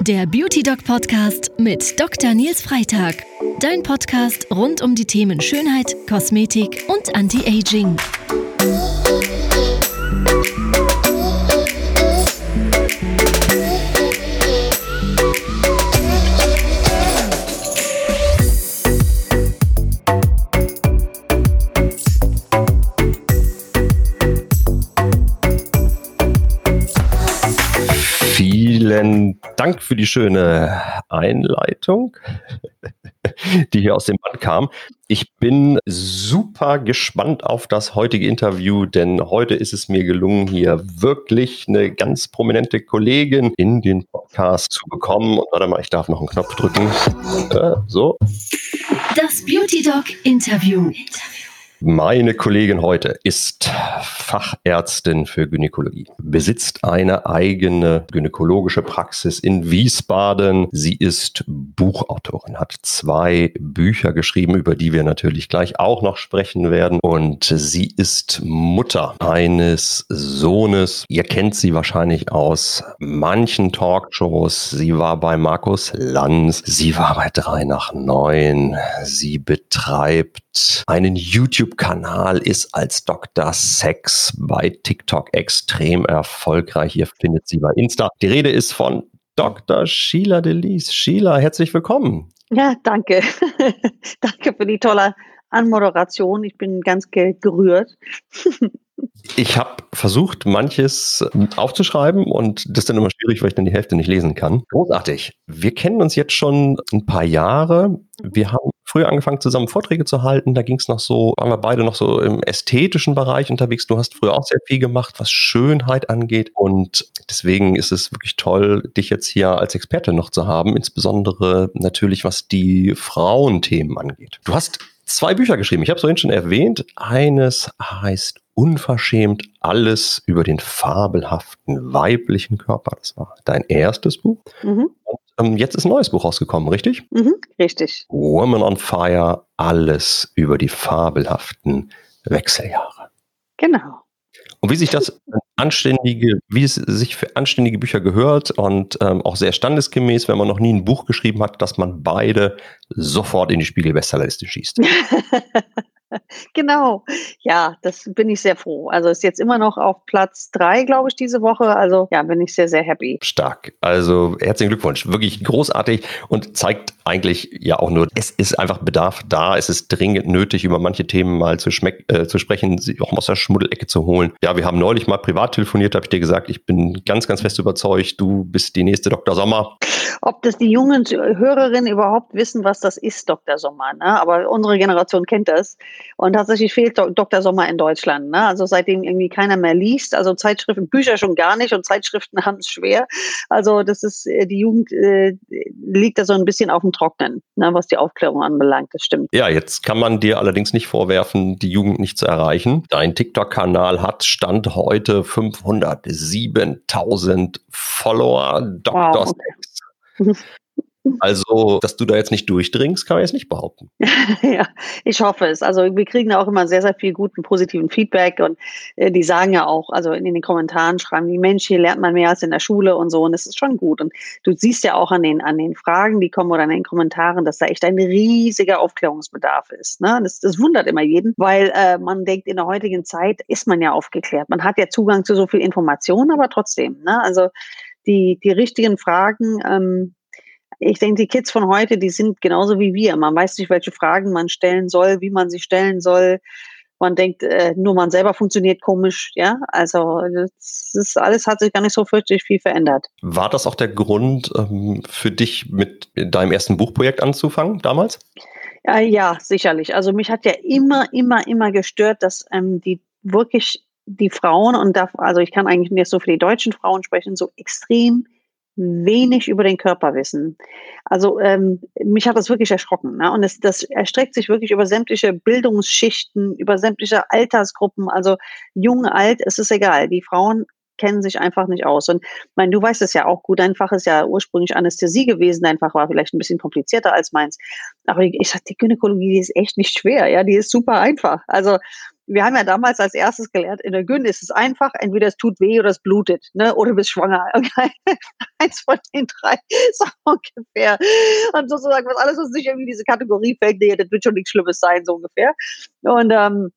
Der Beauty Doc Podcast mit Dr. Nils Freitag. Dein Podcast rund um die Themen Schönheit, Kosmetik und Anti-Aging. Dank für die schöne Einleitung, die hier aus dem Band kam. Ich bin super gespannt auf das heutige Interview, denn heute ist es mir gelungen, hier wirklich eine ganz prominente Kollegin in den Podcast zu bekommen. Und warte mal, ich darf noch einen Knopf drücken. Äh, so. Das Beauty Doc Interview. Meine Kollegin heute ist Fachärztin für Gynäkologie, besitzt eine eigene gynäkologische Praxis in Wiesbaden. Sie ist Buchautorin, hat zwei Bücher geschrieben, über die wir natürlich gleich auch noch sprechen werden. Und sie ist Mutter eines Sohnes. Ihr kennt sie wahrscheinlich aus manchen Talkshows. Sie war bei Markus Lanz. Sie war bei 3 nach 9. Sie betreibt einen YouTube-Kanal, ist als Dr. Sex bei TikTok extrem erfolgreich. Ihr findet sie bei Insta. Die Rede ist von Dr. Sheila Delis. Sheila, herzlich willkommen. Ja, danke. danke für die tolle Anmoderation. Ich bin ganz gerührt. Ich habe versucht, manches aufzuschreiben und das ist dann immer schwierig, weil ich dann die Hälfte nicht lesen kann. Großartig. Wir kennen uns jetzt schon ein paar Jahre. Wir haben früher angefangen, zusammen Vorträge zu halten. Da ging es noch so, waren wir beide noch so im ästhetischen Bereich unterwegs. Du hast früher auch sehr viel gemacht, was Schönheit angeht. Und deswegen ist es wirklich toll, dich jetzt hier als Experte noch zu haben, insbesondere natürlich, was die Frauenthemen angeht. Du hast zwei Bücher geschrieben. Ich habe es vorhin schon erwähnt. Eines heißt Unverschämt alles über den fabelhaften weiblichen Körper. Das war dein erstes Buch. Mhm. Und ähm, jetzt ist ein neues Buch rausgekommen, richtig? Mhm, richtig. Woman on Fire, alles über die fabelhaften Wechseljahre. Genau. Und wie sich das anständige, wie es sich für anständige Bücher gehört und ähm, auch sehr standesgemäß, wenn man noch nie ein Buch geschrieben hat, dass man beide sofort in die Spiegel-Bestsellerliste schießt. genau. Ja, das bin ich sehr froh. Also ist jetzt immer noch auf Platz drei, glaube ich, diese Woche. Also ja, bin ich sehr, sehr happy. Stark. Also herzlichen Glückwunsch. Wirklich großartig und zeigt eigentlich ja auch nur, es ist einfach Bedarf da. Es ist dringend nötig, über manche Themen mal zu, äh, zu sprechen, sie auch aus der Schmuddelecke zu holen. Ja, wir haben neulich mal privat telefoniert, habe ich dir gesagt, ich bin ganz, ganz fest überzeugt, du bist die nächste Dr. Sommer. Ob das die jungen Hörerinnen überhaupt wissen, was das ist, Dr. Sommer. Ne? Aber unsere Generation kennt das. Und tatsächlich fehlt Dr. Sommer in Deutschland. Ne? Also seitdem irgendwie keiner mehr liest. Also Zeitschriften, Bücher schon gar nicht und Zeitschriften haben es schwer. Also das ist, äh, die Jugend äh, liegt da so ein bisschen auf dem Trocknen, ne? was die Aufklärung anbelangt. Das stimmt. Ja, jetzt kann man dir allerdings nicht vorwerfen, die Jugend nicht zu erreichen. Dein TikTok-Kanal hat Stand heute 507.000 Follower. Dr. Wow, okay. Also, dass du da jetzt nicht durchdringst, kann man jetzt nicht behaupten. ja, ich hoffe es. Also, wir kriegen auch immer sehr, sehr viel guten, positiven Feedback und äh, die sagen ja auch, also in, in, den Kommentaren schreiben die Mensch, hier lernt man mehr als in der Schule und so und das ist schon gut. Und du siehst ja auch an den, an den Fragen, die kommen oder an den Kommentaren, dass da echt ein riesiger Aufklärungsbedarf ist. Ne? Das, das wundert immer jeden, weil äh, man denkt, in der heutigen Zeit ist man ja aufgeklärt. Man hat ja Zugang zu so viel Information, aber trotzdem. Ne? Also, die, die richtigen Fragen, ähm, ich denke, die Kids von heute, die sind genauso wie wir. Man weiß nicht, welche Fragen man stellen soll, wie man sie stellen soll. Man denkt, äh, nur man selber funktioniert komisch, ja. Also das ist alles hat sich gar nicht so fürchterlich viel verändert. War das auch der Grund ähm, für dich, mit deinem ersten Buchprojekt anzufangen damals? Ja, ja, sicherlich. Also mich hat ja immer, immer, immer gestört, dass ähm, die wirklich die Frauen und da, also ich kann eigentlich nicht so für die deutschen Frauen sprechen, so extrem wenig über den Körper wissen. Also ähm, mich hat das wirklich erschrocken. Ne? Und es, das erstreckt sich wirklich über sämtliche Bildungsschichten, über sämtliche Altersgruppen, also jung, alt, es ist egal. Die Frauen kennen sich einfach nicht aus. Und mein, du weißt es ja auch gut, dein Fach ist ja ursprünglich Anästhesie gewesen, dein Fach war vielleicht ein bisschen komplizierter als meins. Aber ich sag, die Gynäkologie, die ist echt nicht schwer, ja, die ist super einfach. Also wir haben ja damals als erstes gelernt, in der Gyn ist es einfach, entweder es tut weh oder es blutet, ne? oder du bist schwanger. Okay? Eins von den drei, so ungefähr. Und sozusagen, was alles, was nicht irgendwie diese Kategorie fällt, nee, das wird schon nichts Schlimmes sein, so ungefähr. Und ähm,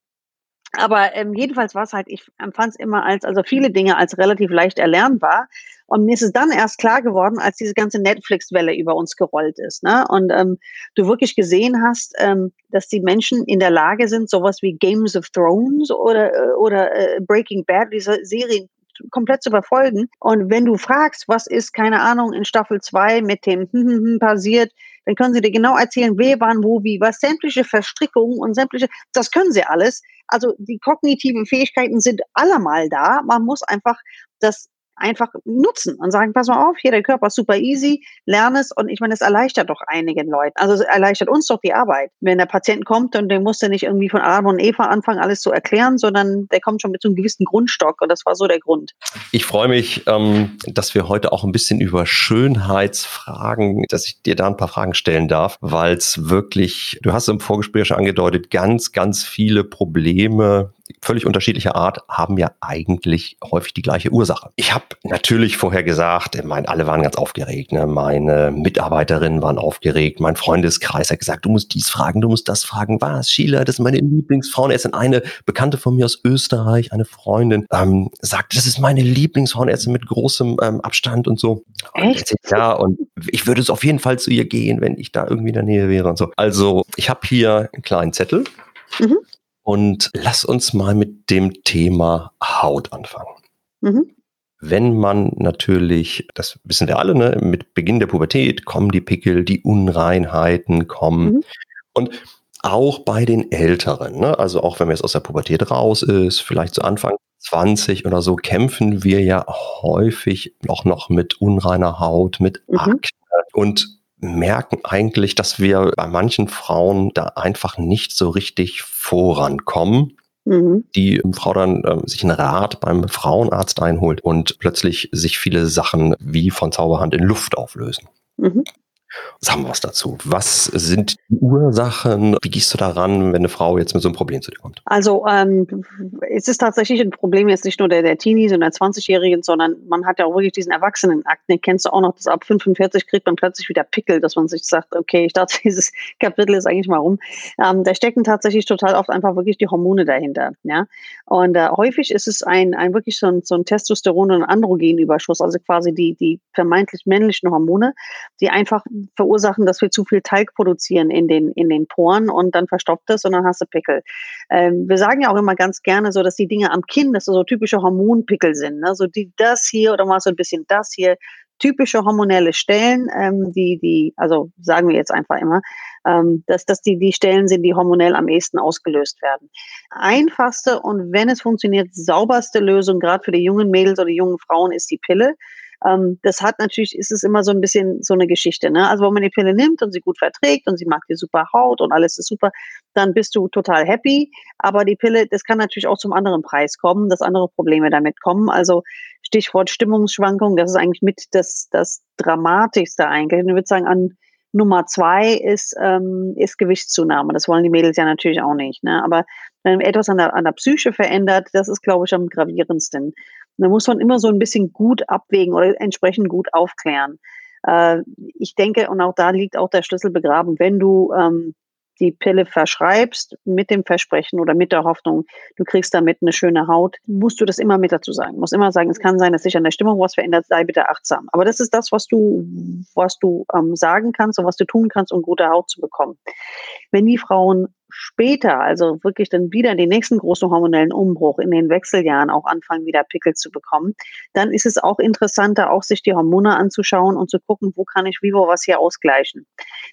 aber ähm, jedenfalls war es halt, ich empfand es immer als, also viele Dinge als relativ leicht erlernbar. Und mir ist es dann erst klar geworden, als diese ganze Netflix-Welle über uns gerollt ist. Ne? Und ähm, du wirklich gesehen hast, ähm, dass die Menschen in der Lage sind, sowas wie Games of Thrones oder, äh, oder äh, Breaking Bad, diese Serien komplett zu verfolgen. Und wenn du fragst, was ist, keine Ahnung, in Staffel 2 mit dem passiert, dann können sie dir genau erzählen, wer, wann, wo, wie, was, sämtliche Verstrickungen und sämtliche, das können sie alles. Also die kognitiven Fähigkeiten sind allemal da. Man muss einfach das einfach nutzen und sagen, pass mal auf, hier der Körper ist super easy, lerne es und ich meine, es erleichtert doch einigen Leuten. Also es erleichtert uns doch die Arbeit. Wenn der Patient kommt und der musste nicht irgendwie von Adam und Eva anfangen, alles zu erklären, sondern der kommt schon mit so einem gewissen Grundstock und das war so der Grund. Ich freue mich, ähm, dass wir heute auch ein bisschen über Schönheitsfragen, dass ich dir da ein paar Fragen stellen darf, weil es wirklich, du hast im Vorgespräch schon angedeutet, ganz, ganz viele Probleme völlig unterschiedlicher Art haben ja eigentlich häufig die gleiche Ursache. Ich habe natürlich vorher gesagt, ich meine, alle waren ganz aufgeregt. Ne? Meine Mitarbeiterinnen waren aufgeregt, mein Freundeskreis hat gesagt, du musst dies fragen, du musst das fragen. Was, Sheila, das ist meine Lieblingsfrauenärztin. Eine Bekannte von mir aus Österreich, eine Freundin, ähm, sagt, das ist meine Lieblingsfrauenärztin mit großem ähm, Abstand und so. Echt? Und ja, und ich würde es auf jeden Fall zu ihr gehen, wenn ich da irgendwie in der Nähe wäre und so. Also, ich habe hier einen kleinen Zettel. Mhm. Und lass uns mal mit dem Thema Haut anfangen. Mhm. Wenn man natürlich, das wissen wir alle, ne, mit Beginn der Pubertät kommen die Pickel, die Unreinheiten kommen. Mhm. Und auch bei den Älteren, ne, also auch wenn man jetzt aus der Pubertät raus ist, vielleicht zu Anfang 20 oder so, kämpfen wir ja häufig auch noch mit unreiner Haut, mit mhm. Akne. Und merken eigentlich, dass wir bei manchen Frauen da einfach nicht so richtig vorankommen. Mhm. Die Frau dann äh, sich einen Rat beim Frauenarzt einholt und plötzlich sich viele Sachen wie von Zauberhand in Luft auflösen. Mhm. Sagen wir was dazu. Was sind die Ursachen? Wie gehst du daran, wenn eine Frau jetzt mit so einem Problem zu dir kommt? Also ähm, es ist tatsächlich ein Problem jetzt nicht nur der, der Teenies und der 20-Jährigen, sondern man hat ja auch wirklich diesen Erwachsenenakt. Den kennst du auch noch, dass ab 45 kriegt man plötzlich wieder Pickel, dass man sich sagt, okay, ich dachte, dieses Kapitel ist eigentlich mal rum. Ähm, da stecken tatsächlich total oft einfach wirklich die Hormone dahinter. Ja? Und äh, häufig ist es ein, ein wirklich so ein, so ein Testosteron- und Androgenüberschuss, also quasi die, die vermeintlich männlichen Hormone, die einfach verursachen, dass wir zu viel Talg produzieren in den, in den Poren und dann verstopft es und dann hast du Pickel. Ähm, wir sagen ja auch immer ganz gerne so, dass die Dinge am Kinn, dass so typische Hormonpickel sind. Ne? Die, das hier oder mal so ein bisschen das hier. Typische hormonelle Stellen, ähm, die, die, also sagen wir jetzt einfach immer, ähm, dass das die, die Stellen sind, die hormonell am ehesten ausgelöst werden. Einfachste und wenn es funktioniert, sauberste Lösung, gerade für die jungen Mädels oder jungen Frauen, ist die Pille. Ähm, das hat natürlich, ist es immer so ein bisschen so eine Geschichte. Ne? Also wenn man die Pille nimmt und sie gut verträgt und sie mag die super Haut und alles ist super, dann bist du total happy. Aber die Pille, das kann natürlich auch zum anderen Preis kommen, dass andere Probleme damit kommen. Also Stichwort Stimmungsschwankung, das ist eigentlich mit das, das Dramatischste eigentlich. Und ich würde sagen, an Nummer zwei ist, ähm, ist Gewichtszunahme. Das wollen die Mädels ja natürlich auch nicht. Ne? Aber wenn etwas an der, an der Psyche verändert, das ist, glaube ich, am gravierendsten. Und da muss man immer so ein bisschen gut abwägen oder entsprechend gut aufklären. Äh, ich denke, und auch da liegt auch der Schlüssel begraben, wenn du ähm, die Pille verschreibst mit dem Versprechen oder mit der Hoffnung, du kriegst damit eine schöne Haut, musst du das immer mit dazu sagen. Du musst immer sagen, es kann sein, dass sich an der Stimmung was verändert, sei bitte achtsam. Aber das ist das, was du, was du ähm, sagen kannst und was du tun kannst, um gute Haut zu bekommen. Wenn die Frauen später, also wirklich dann wieder den nächsten großen hormonellen Umbruch in den Wechseljahren auch anfangen, wieder Pickel zu bekommen, dann ist es auch interessanter, auch sich die Hormone anzuschauen und zu gucken, wo kann ich wie wo was hier ausgleichen.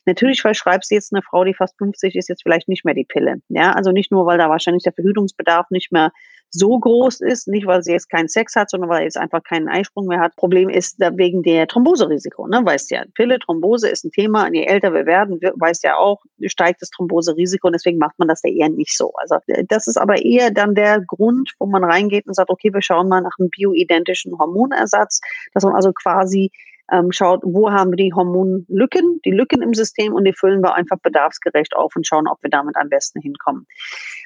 Natürlich verschreibst du jetzt eine Frau, die fast 50 ist, jetzt vielleicht nicht mehr die Pille. Ja, also nicht nur, weil da wahrscheinlich der Verhütungsbedarf nicht mehr so groß ist, nicht weil sie jetzt keinen Sex hat, sondern weil sie jetzt einfach keinen Eisprung mehr hat. Problem ist wegen der Thromboserisiko, ne? Weißt ja, Pille, Thrombose ist ein Thema. Je älter wir werden, weißt ja auch, steigt das Thromboserisiko und deswegen macht man das ja eher nicht so. Also äh, das ist aber eher dann der Grund, wo man reingeht und sagt, okay, wir schauen mal nach einem bioidentischen Hormonersatz, dass man also quasi ähm, schaut, wo haben wir die Hormonlücken, die Lücken im System und die füllen wir einfach bedarfsgerecht auf und schauen, ob wir damit am besten hinkommen.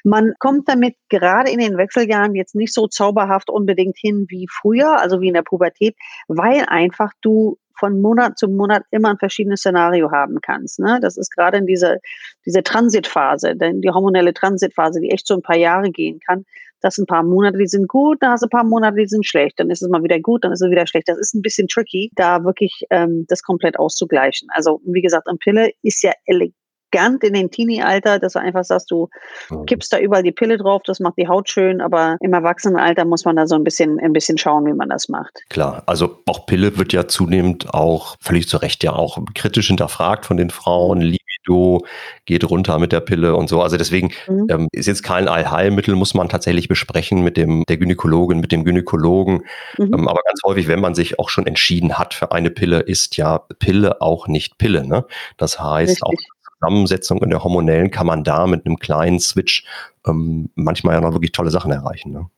Man kommt damit gerade in den Wechseljahren jetzt nicht so zauberhaft unbedingt hin wie früher, also wie in der Pubertät, weil einfach du von Monat zu Monat immer ein verschiedenes Szenario haben kannst. Ne? Das ist gerade in dieser diese Transitphase, denn die hormonelle Transitphase, die echt so ein paar Jahre gehen kann, das sind ein paar Monate, die sind gut, dann hast du ein paar Monate, die sind schlecht, dann ist es mal wieder gut, dann ist es wieder schlecht. Das ist ein bisschen tricky, da wirklich ähm, das komplett auszugleichen. Also wie gesagt, eine Pille ist ja elegant in den Teenie-Alter, dass du einfach sagst, du mhm. kippst da überall die Pille drauf, das macht die Haut schön, aber im Erwachsenenalter muss man da so ein bisschen, ein bisschen schauen, wie man das macht. Klar, also auch Pille wird ja zunehmend auch völlig zu Recht ja auch kritisch hinterfragt von den Frauen. Libido geht runter mit der Pille und so. Also deswegen mhm. ähm, ist jetzt kein Allheilmittel, muss man tatsächlich besprechen mit dem der Gynäkologin, mit dem Gynäkologen. Mhm. Ähm, aber ganz häufig, wenn man sich auch schon entschieden hat für eine Pille, ist ja Pille auch nicht Pille. Ne? Das heißt, Richtig. auch Zusammensetzung in der hormonellen kann man da mit einem kleinen Switch ähm, manchmal ja noch wirklich tolle Sachen erreichen. Ne?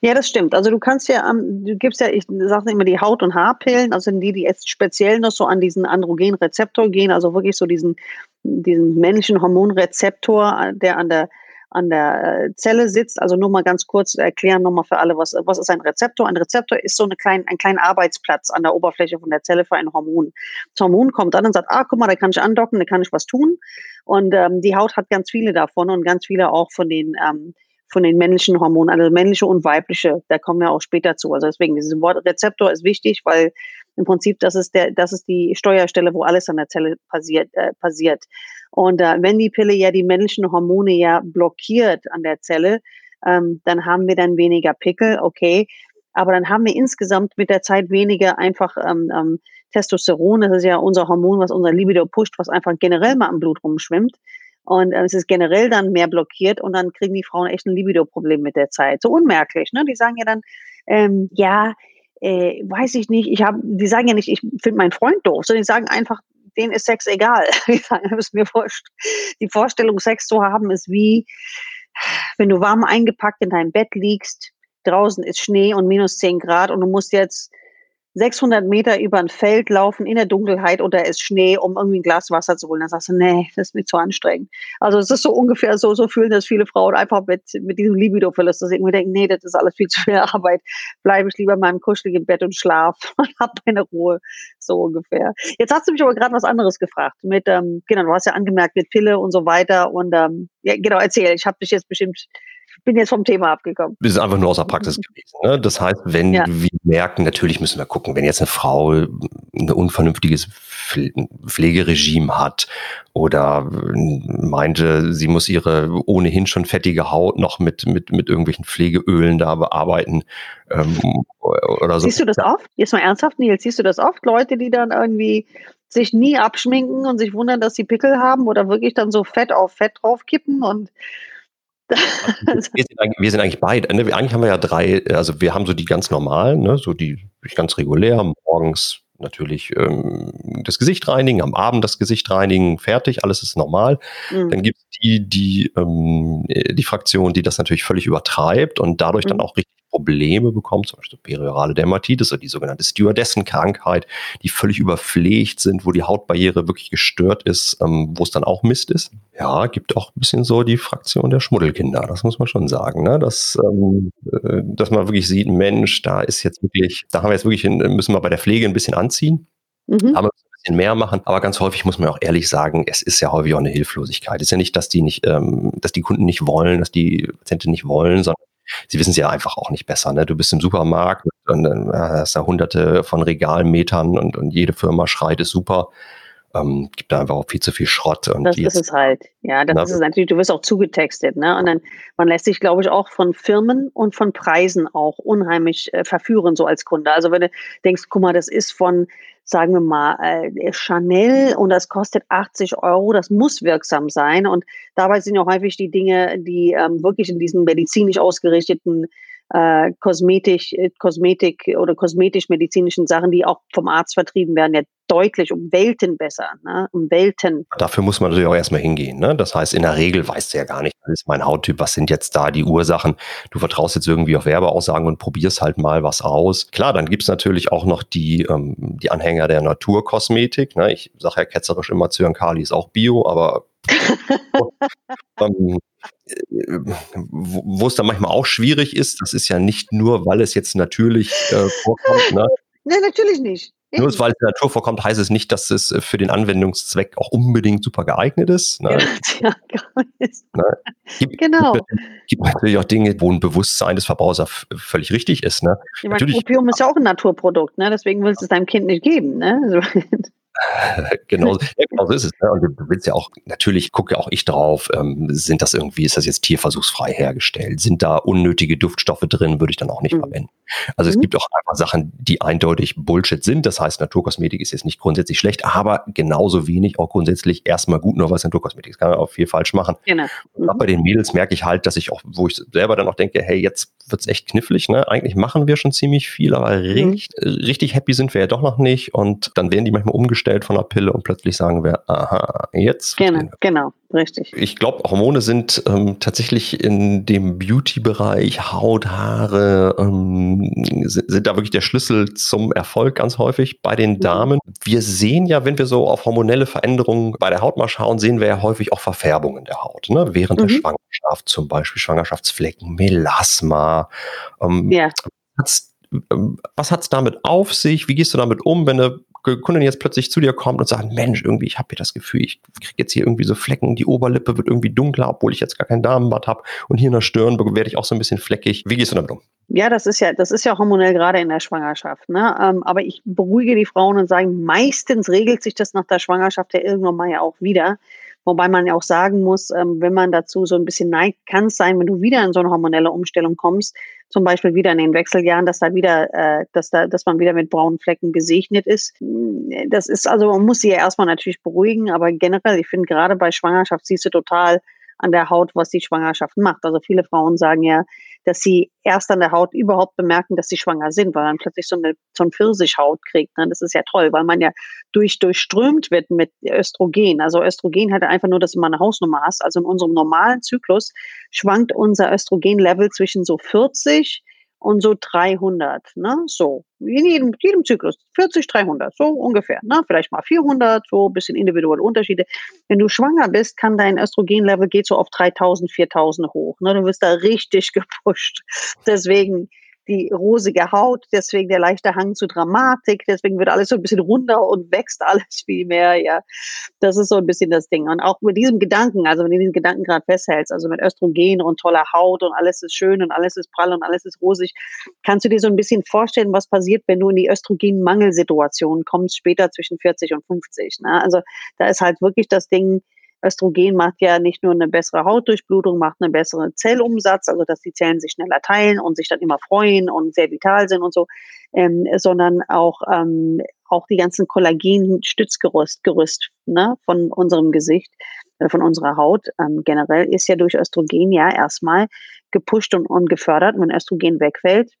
Ja, das stimmt. Also du kannst ja, du gibst ja, ich sage immer die Haut- und Haarpillen, also die, die jetzt speziell noch so an diesen Androgenrezeptor gehen, also wirklich so diesen, diesen männlichen Hormonrezeptor, der an der an der äh, Zelle sitzt. Also nur mal ganz kurz erklären nochmal für alle, was, was ist ein Rezeptor? Ein Rezeptor ist so eine klein, ein kleiner Arbeitsplatz an der Oberfläche von der Zelle für ein Hormon. Das Hormon kommt dann und sagt, ah, guck mal, da kann ich andocken, da kann ich was tun. Und ähm, die Haut hat ganz viele davon und ganz viele auch von den ähm, von den männlichen Hormonen, also männliche und weibliche, da kommen wir auch später zu. Also deswegen, dieses Wort Rezeptor ist wichtig, weil im Prinzip das ist der, das ist die Steuerstelle, wo alles an der Zelle passiert. Äh, passiert. Und äh, wenn die Pille ja die männlichen Hormone ja blockiert an der Zelle, ähm, dann haben wir dann weniger Pickel, okay. Aber dann haben wir insgesamt mit der Zeit weniger einfach ähm, ähm, Testosteron, das ist ja unser Hormon, was unser Libido pusht, was einfach generell mal im Blut rumschwimmt. Und äh, es ist generell dann mehr blockiert und dann kriegen die Frauen echt ein Libido-Problem mit der Zeit. So unmerklich, ne? Die sagen ja dann, ähm, ja, äh, weiß ich nicht, ich habe, die sagen ja nicht, ich finde meinen Freund doof, sondern die sagen einfach, denen ist Sex egal. Die sagen, ist mir wurscht. Die Vorstellung, Sex zu haben, ist wie, wenn du warm eingepackt in deinem Bett liegst, draußen ist Schnee und minus 10 Grad und du musst jetzt 600 Meter über ein Feld laufen in der Dunkelheit da ist Schnee, um irgendwie ein Glas Wasser zu holen. Dann sagst du, nee, das ist mir zu anstrengend. Also es ist so ungefähr so, so fühlen das viele Frauen einfach mit, mit diesem Libido-Verlust, dass sie irgendwie denken, nee, das ist alles viel zu viel Arbeit. Bleibe ich lieber in meinem kuscheligen Bett und schlaf und hab meine Ruhe. So ungefähr. Jetzt hast du mich aber gerade was anderes gefragt. Mit, ähm, genau, du hast ja angemerkt mit Pille und so weiter. Und ähm, ja, genau, erzähl. Ich habe dich jetzt bestimmt bin jetzt vom Thema abgekommen. Das ist einfach nur aus der Praxis gewesen. Ne? Das heißt, wenn ja. wir merken, natürlich müssen wir gucken, wenn jetzt eine Frau ein unvernünftiges Pflegeregime hat oder meinte, sie muss ihre ohnehin schon fettige Haut noch mit, mit, mit irgendwelchen Pflegeölen da bearbeiten ähm, oder so. Siehst du das oft? Jetzt mal ernsthaft, Nils, siehst du das oft? Leute, die dann irgendwie sich nie abschminken und sich wundern, dass sie Pickel haben oder wirklich dann so Fett auf Fett draufkippen und wir, sind eigentlich, wir sind eigentlich beide. Ne? Eigentlich haben wir ja drei, also wir haben so die ganz normalen, ne? so die ganz regulär, morgens natürlich ähm, das Gesicht reinigen, am Abend das Gesicht reinigen, fertig, alles ist normal. Mhm. Dann gibt es die, die, ähm, die Fraktion, die das natürlich völlig übertreibt und dadurch mhm. dann auch richtig Probleme bekommt, zum Beispiel periorale Dermatitis oder die sogenannte Stewardessenkrankheit, die völlig überpflegt sind, wo die Hautbarriere wirklich gestört ist, ähm, wo es dann auch Mist ist. Ja, gibt auch ein bisschen so die Fraktion der Schmuddelkinder, das muss man schon sagen, ne? dass, ähm, äh, dass man wirklich sieht, Mensch, da ist jetzt wirklich, da haben wir jetzt wirklich, hin, müssen wir bei der Pflege ein bisschen anziehen. Mhm. Aber mehr machen. Aber ganz häufig muss man auch ehrlich sagen, es ist ja häufig auch eine Hilflosigkeit. Es ist ja nicht, dass die nicht, ähm, dass die Kunden nicht wollen, dass die Patienten nicht wollen, sondern sie wissen es ja einfach auch nicht besser. Ne? Du bist im Supermarkt und dann hast da hunderte von Regalmetern und, und jede Firma schreit, ist super. Ähm, gibt da einfach auch viel zu viel Schrott. Und das ist es halt. Ja, das na, ist es natürlich. Du wirst auch zugetextet. Ne? Und dann, man lässt sich, glaube ich, auch von Firmen und von Preisen auch unheimlich äh, verführen, so als Kunde. Also wenn du denkst, guck mal, das ist von sagen wir mal, äh, Chanel und das kostet 80 Euro, das muss wirksam sein. Und dabei sind ja häufig die Dinge, die ähm, wirklich in diesen medizinisch ausgerichteten äh, Kosmetik, äh, Kosmetik oder kosmetisch-medizinischen Sachen, die auch vom Arzt vertrieben werden, ja deutlich um Welten besser, ne? um Welten. Dafür muss man natürlich auch erstmal hingehen. Ne? Das heißt, in der Regel weißt du ja gar nicht, was ist mein Hauttyp, was sind jetzt da die Ursachen. Du vertraust jetzt irgendwie auf Werbeaussagen und probierst halt mal was aus. Klar, dann gibt's natürlich auch noch die, ähm, die Anhänger der Naturkosmetik. Ne? Ich sage ja ketzerisch immer, Zyankali ist auch Bio, aber ähm, wo es dann manchmal auch schwierig ist, das ist ja nicht nur, weil es jetzt natürlich äh, vorkommt. Ne? Nee, natürlich nicht. Nur weil es in der Natur vorkommt, heißt es nicht, dass es für den Anwendungszweck auch unbedingt super geeignet ist. Ne? Ja, ne? Gibt, genau. Gibt, gibt, natürlich auch Dinge, wo ein Bewusstsein des Verbrauchers völlig richtig ist. Ne? Ich meine, Opium ist ja auch ein Naturprodukt, ne? deswegen willst du es deinem Kind nicht geben. Ne? genau, ja, genau so ist es. Ne? Und du willst ja auch, natürlich gucke auch ich drauf, ähm, sind das irgendwie, ist das jetzt tierversuchsfrei hergestellt? Sind da unnötige Duftstoffe drin, würde ich dann auch nicht mhm. verwenden. Also mhm. es gibt auch einfach Sachen, die eindeutig Bullshit sind. Das heißt, Naturkosmetik ist jetzt nicht grundsätzlich schlecht, aber genauso wenig auch grundsätzlich erstmal gut, nur weil es Naturkosmetik ist. Kann man auch viel falsch machen. Genau. Mhm. auch bei den Mädels merke ich halt, dass ich auch, wo ich selber dann auch denke, hey, jetzt wird's echt knifflig, ne? Eigentlich machen wir schon ziemlich viel, aber mhm. richtig, richtig happy sind wir ja doch noch nicht. Und dann werden die manchmal umgestellt von der Pille und plötzlich sagen wir, aha, jetzt. Genau, genau, richtig. Ich glaube, Hormone sind ähm, tatsächlich in dem Beauty-Bereich, Haut, Haare, ähm, sind, sind, da wirklich der Schlüssel zum Erfolg ganz häufig bei den mhm. Damen. Wir sehen ja, wenn wir so auf hormonelle Veränderungen bei der Haut mal schauen, sehen wir ja häufig auch Verfärbungen der Haut. Ne? Während mhm. der Schwangerschaft zum Beispiel Schwangerschaftsflecken, Melasma. Ähm, ja. Ähm, was hat es damit auf sich? Wie gehst du damit um, wenn eine Kundin jetzt plötzlich zu dir kommt und sagt, Mensch, irgendwie, ich habe hier das Gefühl, ich kriege jetzt hier irgendwie so Flecken, die Oberlippe wird irgendwie dunkler, obwohl ich jetzt gar kein Damenbart habe und hier in der Stirn werde ich auch so ein bisschen fleckig. Wie gehst du damit um? Ja, das ist ja, das ist ja hormonell gerade in der Schwangerschaft. Ne? Ähm, aber ich beruhige die Frauen und sage, meistens regelt sich das nach der Schwangerschaft ja irgendwann mal ja auch wieder. Wobei man ja auch sagen muss, ähm, wenn man dazu so ein bisschen neigt, kann es sein, wenn du wieder in so eine hormonelle Umstellung kommst, zum Beispiel wieder in den Wechseljahren, dass da wieder, äh, dass da, dass man wieder mit braunen Flecken gesegnet ist. Das ist also, man muss sie ja erstmal natürlich beruhigen, aber generell, ich finde gerade bei Schwangerschaft siehst du total an der Haut, was die Schwangerschaft macht. Also viele Frauen sagen ja, dass sie erst an der Haut überhaupt bemerken, dass sie schwanger sind, weil man plötzlich so eine so ein Pfirsichhaut kriegt. Ne? Das ist ja toll, weil man ja durch durchströmt wird mit Östrogen. Also Östrogen hat einfach nur, dass du mal eine Hausnummer hast. Also in unserem normalen Zyklus schwankt unser Östrogenlevel zwischen so 40 und so 300, ne? So, in jedem, jedem Zyklus, 40, 300, so ungefähr, ne? Vielleicht mal 400, so ein bisschen individuelle Unterschiede. Wenn du schwanger bist, kann dein Östrogenlevel geht so auf 3000, 4000 hoch, ne? Du wirst da richtig gepusht. Deswegen die rosige Haut, deswegen der leichte Hang zu Dramatik, deswegen wird alles so ein bisschen runder und wächst alles viel mehr, ja. Das ist so ein bisschen das Ding. Und auch mit diesem Gedanken, also wenn du diesen Gedanken gerade festhältst, also mit Östrogen und toller Haut und alles ist schön und alles ist prall und alles ist rosig, kannst du dir so ein bisschen vorstellen, was passiert, wenn du in die Östrogenmangelsituation kommst, später zwischen 40 und 50. Ne? Also da ist halt wirklich das Ding, Östrogen macht ja nicht nur eine bessere Hautdurchblutung, macht einen besseren Zellumsatz, also dass die Zellen sich schneller teilen und sich dann immer freuen und sehr vital sind und so, ähm, sondern auch, ähm, auch die ganzen Kollagen-Stützgerüst Gerüst, ne, von unserem Gesicht, äh, von unserer Haut ähm, generell ist ja durch Östrogen ja erstmal gepusht und, und gefördert. wenn Östrogen wegfällt,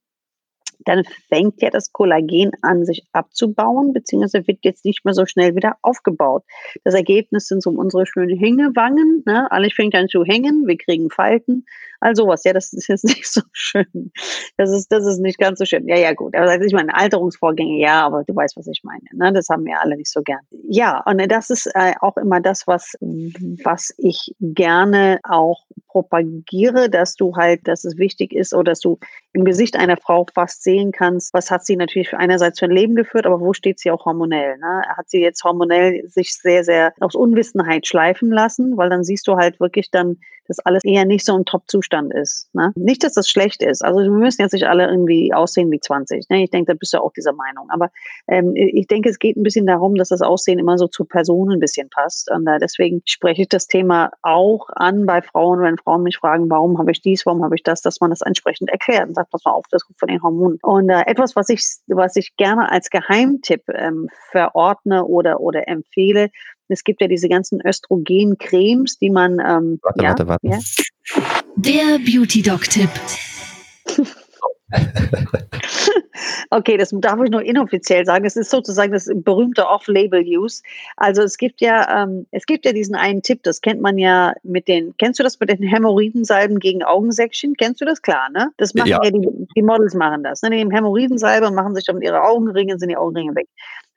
dann fängt ja das Kollagen an, sich abzubauen, beziehungsweise wird jetzt nicht mehr so schnell wieder aufgebaut. Das Ergebnis sind so unsere schönen Hängewangen. Ne? Alles fängt an zu hängen, wir kriegen Falten, all sowas. Ja, das ist jetzt nicht so schön. Das ist, das ist nicht ganz so schön. Ja, ja, gut. Also ich meine, Alterungsvorgänge, ja, aber du weißt, was ich meine. Ne? Das haben wir alle nicht so gern. Ja, und das ist äh, auch immer das, was, was ich gerne auch propagiere, dass du halt, dass es wichtig ist oder dass du im Gesicht einer Frau fast sehen kannst, was hat sie natürlich einerseits für ein Leben geführt, aber wo steht sie auch hormonell? Ne? Hat sie jetzt hormonell sich sehr, sehr aus Unwissenheit schleifen lassen, weil dann siehst du halt wirklich dann, dass alles eher nicht so ein Top-Zustand ist. Ne? Nicht, dass das schlecht ist. Also wir müssen jetzt nicht alle irgendwie aussehen wie 20. Ne? Ich denke, da bist du auch dieser Meinung. Aber ähm, ich denke, es geht ein bisschen darum, dass das Aussehen immer so zur Person ein bisschen passt. Und äh, deswegen spreche ich das Thema auch an bei Frauen, wenn Frauen mich fragen, warum habe ich dies, warum habe ich das, dass man das entsprechend erklärt und sagt, pass mal auf, das kommt von den Hormonen. Und äh, etwas, was ich, was ich gerne als Geheimtipp ähm, verordne oder, oder empfehle, es gibt ja diese ganzen Östrogen-Cremes, die man. Ähm, warte, ja, warte, warte. Ja? Der Beauty-Doc-Tipp. Okay, das darf ich nur inoffiziell sagen. Es ist sozusagen das berühmte Off-Label-Use. Also es gibt ja, ähm, es gibt ja diesen einen Tipp, das kennt man ja mit den, kennst du das mit den Hämorrhoidensalben gegen Augensäckchen? Kennst du das klar, ne? Das machen ja, ja die, die, Models machen das. Ne? Die nehmen Hämorrhoidensalbe und machen sich dann ihre Augenringe, sind die Augenringe weg.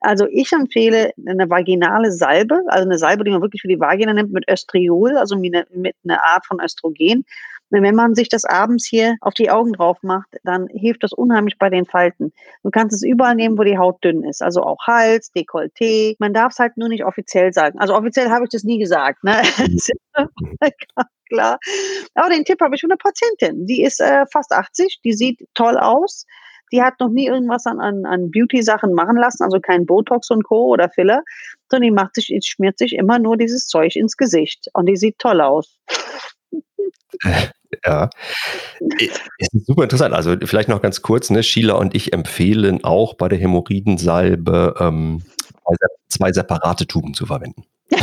Also ich empfehle eine vaginale Salbe, also eine Salbe, die man wirklich für die Vagina nimmt, mit Östriol, also mit einer Art von Östrogen. Wenn man sich das abends hier auf die Augen drauf macht, dann hilft das unheimlich bei den Falten. Du kannst es überall nehmen, wo die Haut dünn ist. Also auch Hals, Dekolleté. Man darf es halt nur nicht offiziell sagen. Also offiziell habe ich das nie gesagt. Ne? Klar. Aber den Tipp habe ich von einer Patientin. Die ist äh, fast 80, die sieht toll aus. Die hat noch nie irgendwas an, an, an Beauty-Sachen machen lassen, also kein Botox und Co. oder Filler, sondern die macht sich, schmiert sich immer nur dieses Zeug ins Gesicht. Und die sieht toll aus. Ja, ist super interessant. Also vielleicht noch ganz kurz, ne? Sheila und ich empfehlen auch bei der Hämorrhoidensalbe ähm, zwei separate Tuben zu verwenden.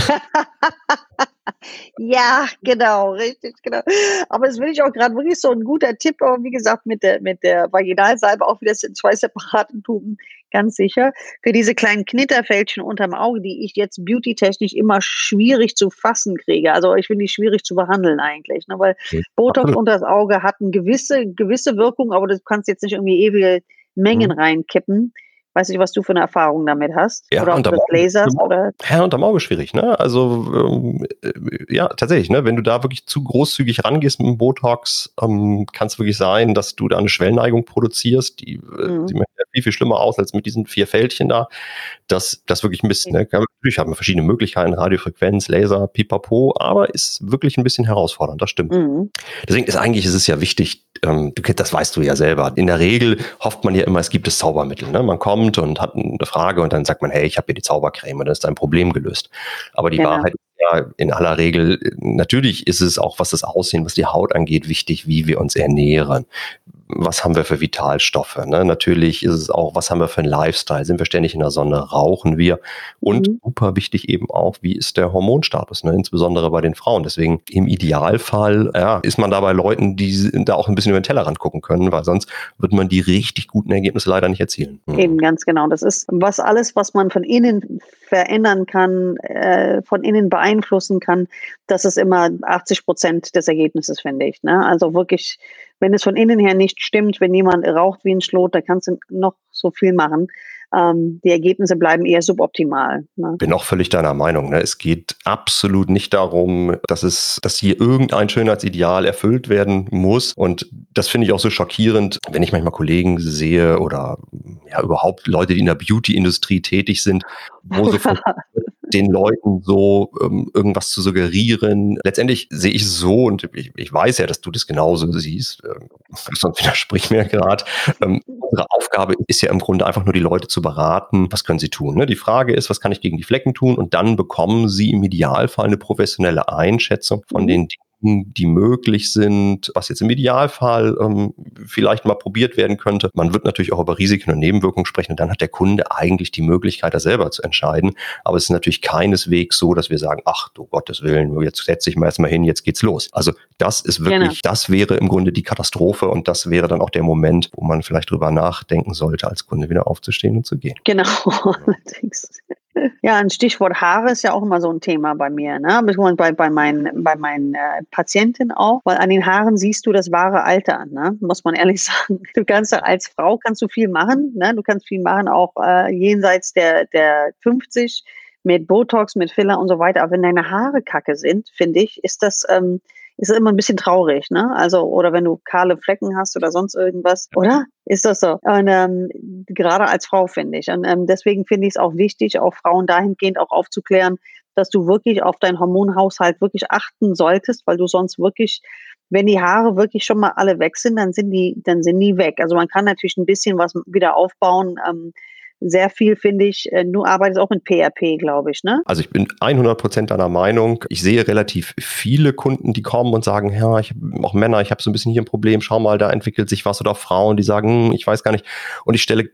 ja, genau, richtig, genau. Aber das will ich auch gerade wirklich so ein guter Tipp, aber wie gesagt, mit der, mit der Vaginalsalbe auch wieder sind zwei separaten Tuben, ganz sicher. Für diese kleinen Knitterfältchen unterm Auge, die ich jetzt beauty-technisch immer schwierig zu fassen kriege. Also ich finde die schwierig zu behandeln eigentlich, ne? weil okay. Botox unter das Auge hat eine gewisse, gewisse Wirkung, aber du kannst jetzt nicht irgendwie ewige Mengen mhm. reinkippen. Weiß nicht, was du für eine Erfahrung damit hast. Ja, oder ob du das Lasers oder. Ja, unterm Auge schwierig, ne? Also äh, ja, tatsächlich, ne? Wenn du da wirklich zu großzügig rangehst mit dem Botox, ähm, kann es wirklich sein, dass du da eine Schwellneigung produzierst, die, äh, mhm. die viel, viel schlimmer aus als mit diesen vier Fältchen da. Das, das wirklich ein bisschen, ne? natürlich haben wir verschiedene Möglichkeiten, Radiofrequenz, Laser, Pipapo, aber ist wirklich ein bisschen herausfordernd, das stimmt. Mhm. Deswegen ist eigentlich, ist es ja wichtig, ähm, das weißt du ja selber. In der Regel hofft man ja immer, es gibt das Zaubermittel. Ne? Man kommt und hat eine Frage und dann sagt man, hey, ich habe hier die Zaubercreme dann ist dein Problem gelöst. Aber die genau. Wahrheit ist ja in aller Regel, natürlich ist es auch, was das Aussehen, was die Haut angeht, wichtig, wie wir uns ernähren, was haben wir für Vitalstoffe. Ne? Natürlich ist es auch, was haben wir für einen Lifestyle? Sind wir ständig in der Sonne? Rauchen wir? Und mhm. super wichtig eben auch, wie ist der Hormonstatus, ne? insbesondere bei den Frauen. Deswegen im Idealfall ja, ist man da bei Leuten, die da auch ein bisschen über den Tellerrand gucken können, weil sonst wird man die richtig guten Ergebnisse leider nicht erzielen. Mhm. Eben, ganz genau. Das ist was alles, was man von innen verändern kann, äh, von innen beeinflussen kann. Das ist immer 80 Prozent des Ergebnisses, finde ich. Ne? Also wirklich wenn es von innen her nicht stimmt, wenn jemand raucht wie ein Schlot, da kannst du noch so viel machen. Ähm, die Ergebnisse bleiben eher suboptimal. Ne? Bin auch völlig deiner Meinung. Ne? Es geht absolut nicht darum, dass es, dass hier irgendein Schönheitsideal erfüllt werden muss. Und das finde ich auch so schockierend, wenn ich manchmal Kollegen sehe oder ja überhaupt Leute, die in der Beauty-Industrie tätig sind, wo so den Leuten so ähm, irgendwas zu suggerieren. Letztendlich sehe ich es so und ich, ich, weiß ja, dass du das genauso siehst, ähm, sonst widersprich mir gerade. Ähm, unsere Aufgabe ist ja im Grunde einfach nur die Leute zu beraten, was können sie tun. Ne? Die Frage ist, was kann ich gegen die Flecken tun? Und dann bekommen sie im Idealfall eine professionelle Einschätzung von mhm. den Dingen, die möglich sind, was jetzt im Idealfall ähm, vielleicht mal probiert werden könnte. Man wird natürlich auch über Risiken und Nebenwirkungen sprechen und dann hat der Kunde eigentlich die Möglichkeit, da selber zu entscheiden. Aber es ist natürlich keineswegs so, dass wir sagen, ach du Gottes Willen, jetzt setze ich mal erstmal hin, jetzt geht's los. Also das ist wirklich, genau. das wäre im Grunde die Katastrophe und das wäre dann auch der Moment, wo man vielleicht drüber nachdenken sollte, als Kunde wieder aufzustehen und zu gehen. Genau. Ja, ein Stichwort Haare ist ja auch immer so ein Thema bei mir, ne? Bei, bei meinen, bei meinen äh, Patienten auch, weil an den Haaren siehst du das wahre Alter, ne? Muss man ehrlich sagen. Du kannst als Frau kannst du viel machen, ne? Du kannst viel machen, auch äh, jenseits der, der 50 mit Botox, mit Filler und so weiter. Aber wenn deine Haare kacke sind, finde ich, ist das, ähm, ist immer ein bisschen traurig, ne? Also, oder wenn du kahle Flecken hast oder sonst irgendwas, oder? Ist das so? Und ähm, gerade als Frau finde ich. Und ähm, deswegen finde ich es auch wichtig, auch Frauen dahingehend auch aufzuklären, dass du wirklich auf deinen Hormonhaushalt wirklich achten solltest, weil du sonst wirklich wenn die Haare wirklich schon mal alle weg sind, dann sind die, dann sind die weg. Also man kann natürlich ein bisschen was wieder aufbauen, ähm, sehr viel, finde ich. Äh, du arbeitest auch mit PRP, glaube ich, ne? Also ich bin 100 Prozent deiner Meinung. Ich sehe relativ viele Kunden, die kommen und sagen, ja, ich auch Männer, ich habe so ein bisschen hier ein Problem, schau mal, da entwickelt sich was oder Frauen, die sagen, hm, ich weiß gar nicht. Und ich stelle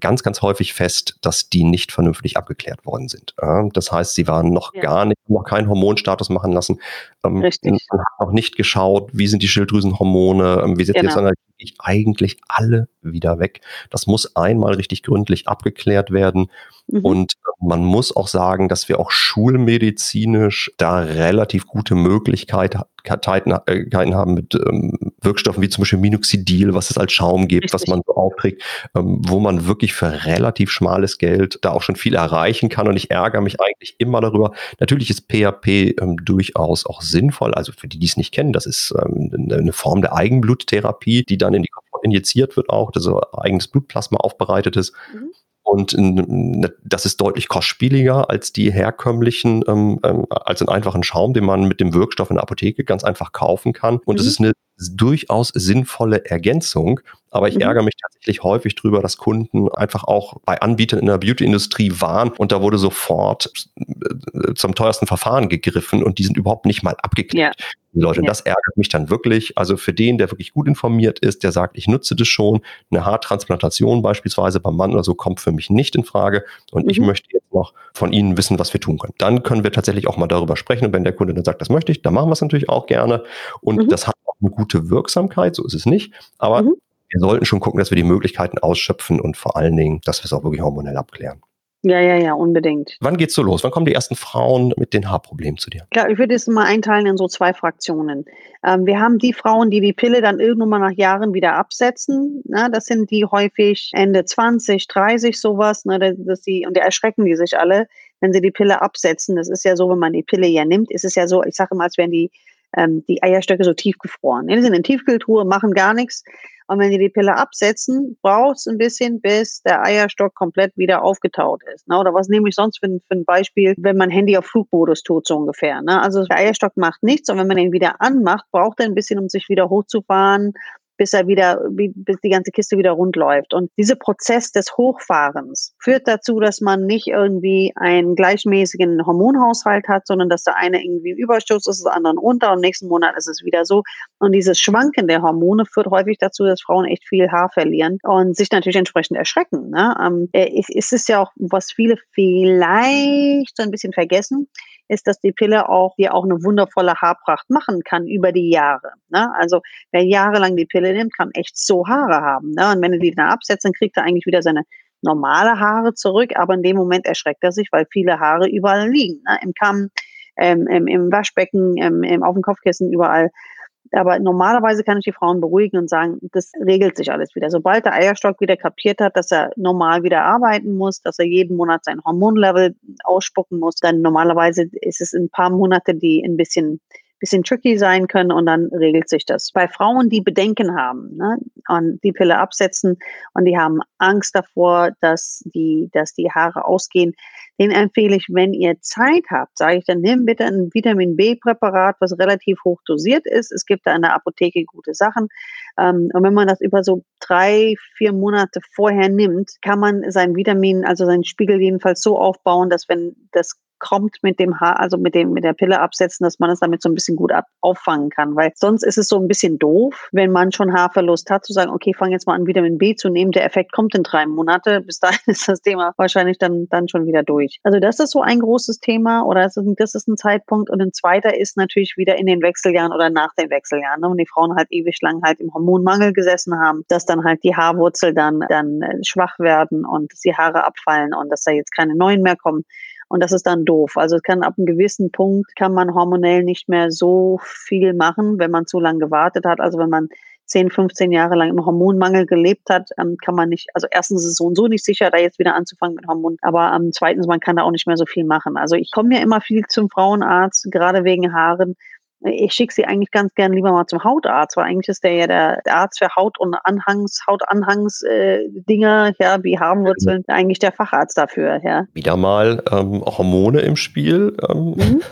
ganz, ganz häufig fest, dass die nicht vernünftig abgeklärt worden sind. Das heißt, sie waren noch ja. gar nicht, noch keinen Hormonstatus machen lassen. Ähm, Richtig. Man hat noch nicht geschaut, wie sind die Schilddrüsenhormone, ähm, wie setzt genau. jetzt ich eigentlich alle wieder weg. Das muss einmal richtig gründlich abgeklärt werden. Mhm. Und man muss auch sagen, dass wir auch schulmedizinisch da relativ gute Möglichkeiten äh, haben mit ähm, Wirkstoffen wie zum Beispiel Minoxidil, was es als Schaum gibt, Richtig. was man so aufträgt, ähm, wo man wirklich für relativ schmales Geld da auch schon viel erreichen kann. Und ich ärgere mich eigentlich immer darüber. Natürlich ist PHP ähm, durchaus auch sinnvoll. Also für die, die es nicht kennen, das ist eine Form der Eigenbluttherapie, die dann in die Kopf injiziert wird auch, also eigenes Blutplasma aufbereitet ist. Mhm. Und das ist deutlich kostspieliger als die herkömmlichen, ähm, ähm, als einen einfachen Schaum, den man mit dem Wirkstoff in der Apotheke ganz einfach kaufen kann. Und es mhm. ist eine durchaus sinnvolle Ergänzung. Aber ich mhm. ärgere mich tatsächlich häufig drüber, dass Kunden einfach auch bei Anbietern in der Beauty-Industrie waren und da wurde sofort äh, zum teuersten Verfahren gegriffen und die sind überhaupt nicht mal abgeklärt. Ja. Die Leute, ja. das ärgert mich dann wirklich. Also für den, der wirklich gut informiert ist, der sagt, ich nutze das schon, eine Haartransplantation beispielsweise beim Mann oder so kommt für mich nicht in Frage und mhm. ich möchte jetzt noch von Ihnen wissen, was wir tun können. Dann können wir tatsächlich auch mal darüber sprechen und wenn der Kunde dann sagt, das möchte ich, dann machen wir es natürlich auch gerne und mhm. das hat auch eine gute Wirksamkeit, so ist es nicht, aber mhm wir sollten schon gucken, dass wir die Möglichkeiten ausschöpfen und vor allen Dingen, dass wir es auch wirklich hormonell abklären. Ja, ja, ja, unbedingt. Wann geht's so los? Wann kommen die ersten Frauen mit den Haarproblemen zu dir? Klar, ich würde es mal einteilen in so zwei Fraktionen. Ähm, wir haben die Frauen, die die Pille dann irgendwann mal nach Jahren wieder absetzen. Ne? Das sind die häufig Ende 20, 30 sowas. Ne? Dass sie, und da erschrecken die sich alle, wenn sie die Pille absetzen. Das ist ja so, wenn man die Pille ja nimmt, ist es ja so, ich sage immer, als wären die, ähm, die Eierstöcke so tiefgefroren. Die sind in Tiefkühltruhe, machen gar nichts. Und wenn die die Pille absetzen, braucht es ein bisschen, bis der Eierstock komplett wieder aufgetaut ist. Ne? Oder was nehme ich sonst für, für ein Beispiel, wenn man Handy auf Flugmodus tut, so ungefähr. Ne? Also der Eierstock macht nichts und wenn man ihn wieder anmacht, braucht er ein bisschen, um sich wieder hochzufahren, bis er wieder, bis die ganze Kiste wieder rund läuft. Und dieser Prozess des Hochfahrens führt dazu, dass man nicht irgendwie einen gleichmäßigen Hormonhaushalt hat, sondern dass der eine irgendwie im Überschuss ist, der andere unter und nächsten Monat ist es wieder so. Und dieses Schwanken der Hormone führt häufig dazu, dass Frauen echt viel Haar verlieren und sich natürlich entsprechend erschrecken. Ne? Ähm, es ist ja auch, was viele vielleicht so ein bisschen vergessen, ist, dass die Pille auch dir auch eine wundervolle Haarpracht machen kann über die Jahre. Ne? Also wer jahrelang die Pille nimmt, kann echt so Haare haben. Ne? Und wenn er die dann absetzt, dann kriegt er eigentlich wieder seine normale Haare zurück, aber in dem Moment erschreckt er sich, weil viele Haare überall liegen. Ne? Im Kamm, ähm, im, im Waschbecken, im, im, auf dem Kopfkissen, überall. Aber normalerweise kann ich die Frauen beruhigen und sagen, das regelt sich alles wieder. Sobald der Eierstock wieder kapiert hat, dass er normal wieder arbeiten muss, dass er jeden Monat sein Hormonlevel ausspucken muss, dann normalerweise ist es ein paar Monate, die ein bisschen bisschen tricky sein können und dann regelt sich das. Bei Frauen, die Bedenken haben ne, und die Pille absetzen und die haben Angst davor, dass die, dass die Haare ausgehen, den empfehle ich, wenn ihr Zeit habt, sage ich dann, nimm bitte ein Vitamin B-Präparat, was relativ hoch dosiert ist. Es gibt da in der Apotheke gute Sachen. Ähm, und wenn man das über so drei, vier Monate vorher nimmt, kann man sein Vitamin, also seinen Spiegel jedenfalls so aufbauen, dass wenn das kommt mit dem Haar, also mit dem, mit der Pille absetzen, dass man es damit so ein bisschen gut ab, auffangen kann. Weil sonst ist es so ein bisschen doof, wenn man schon Haarverlust hat, zu sagen, okay, fang jetzt mal an, Vitamin B zu nehmen. Der Effekt kommt in drei Monate. Bis dahin ist das Thema wahrscheinlich dann, dann schon wieder durch. Also das ist so ein großes Thema oder das ist, das ist ein Zeitpunkt. Und ein zweiter ist natürlich wieder in den Wechseljahren oder nach den Wechseljahren. Ne? Und die Frauen halt ewig lang halt im Hormonmangel gesessen haben, dass dann halt die Haarwurzel dann, dann äh, schwach werden und die Haare abfallen und dass da jetzt keine neuen mehr kommen. Und das ist dann doof. Also es kann ab einem gewissen Punkt kann man hormonell nicht mehr so viel machen, wenn man zu lange gewartet hat. Also wenn man 10, 15 Jahre lang im Hormonmangel gelebt hat, ähm, kann man nicht, also erstens ist es so und so nicht sicher, da jetzt wieder anzufangen mit Hormonen, aber ähm, zweitens, man kann da auch nicht mehr so viel machen. Also ich komme ja immer viel zum Frauenarzt, gerade wegen Haaren ich schicke sie eigentlich ganz gern lieber mal zum Hautarzt, weil eigentlich ist der ja der, Arzt für Haut- und Anhangs, Hautanhangs-Dinger, äh, ja, wie Harnwurzeln, mhm. eigentlich der Facharzt dafür, ja. Wieder mal ähm, Hormone im Spiel. Ähm. Mhm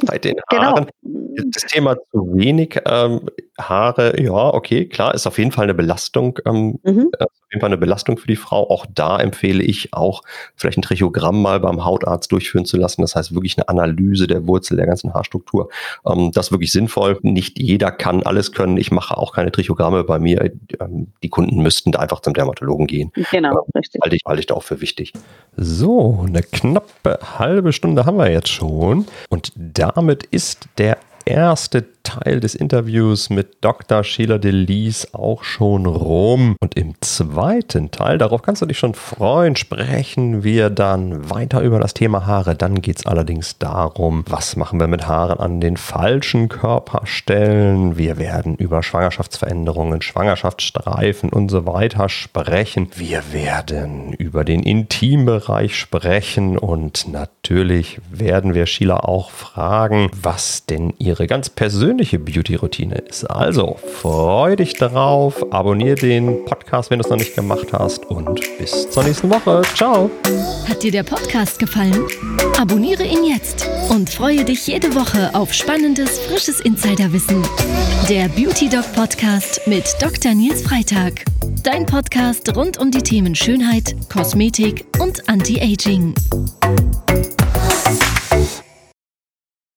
bei den genau. Haaren. Genau. Das Thema zu wenig ähm, Haare, ja, okay, klar, ist auf jeden Fall eine Belastung, ähm, mhm. Äh, auf jeden Fall eine Belastung für die Frau. Auch da empfehle ich auch, vielleicht ein Trichogramm mal beim Hautarzt durchführen zu lassen. Das heißt wirklich eine Analyse der Wurzel der ganzen Haarstruktur. Ähm, das ist wirklich sinnvoll. Nicht jeder kann alles können. Ich mache auch keine Trichogramme bei mir. Ähm, die Kunden müssten da einfach zum Dermatologen gehen. Genau, ähm, richtig. Halte ich, halte ich da auch für wichtig. So, eine knappe halbe Stunde haben wir jetzt schon. Und damit ist der erste Teil des Interviews mit Dr. Sheila Delis auch schon rum. Und im zweiten Teil, darauf kannst du dich schon freuen, sprechen wir dann weiter über das Thema Haare. Dann geht es allerdings darum, was machen wir mit Haaren an den falschen Körperstellen. Wir werden über Schwangerschaftsveränderungen, Schwangerschaftsstreifen und so weiter sprechen. Wir werden über den Intimbereich sprechen und natürlich werden wir Sheila auch fragen, was denn ihre ganz persönliche Beauty-Routine ist. Also freu dich darauf, abonniere den Podcast, wenn du es noch nicht gemacht hast und bis zur nächsten Woche. Ciao. Hat dir der Podcast gefallen? Abonniere ihn jetzt und freue dich jede Woche auf spannendes, frisches Insiderwissen. Der Beauty Doc Podcast mit Dr. Nils Freitag. Dein Podcast rund um die Themen Schönheit, Kosmetik und Anti-Aging.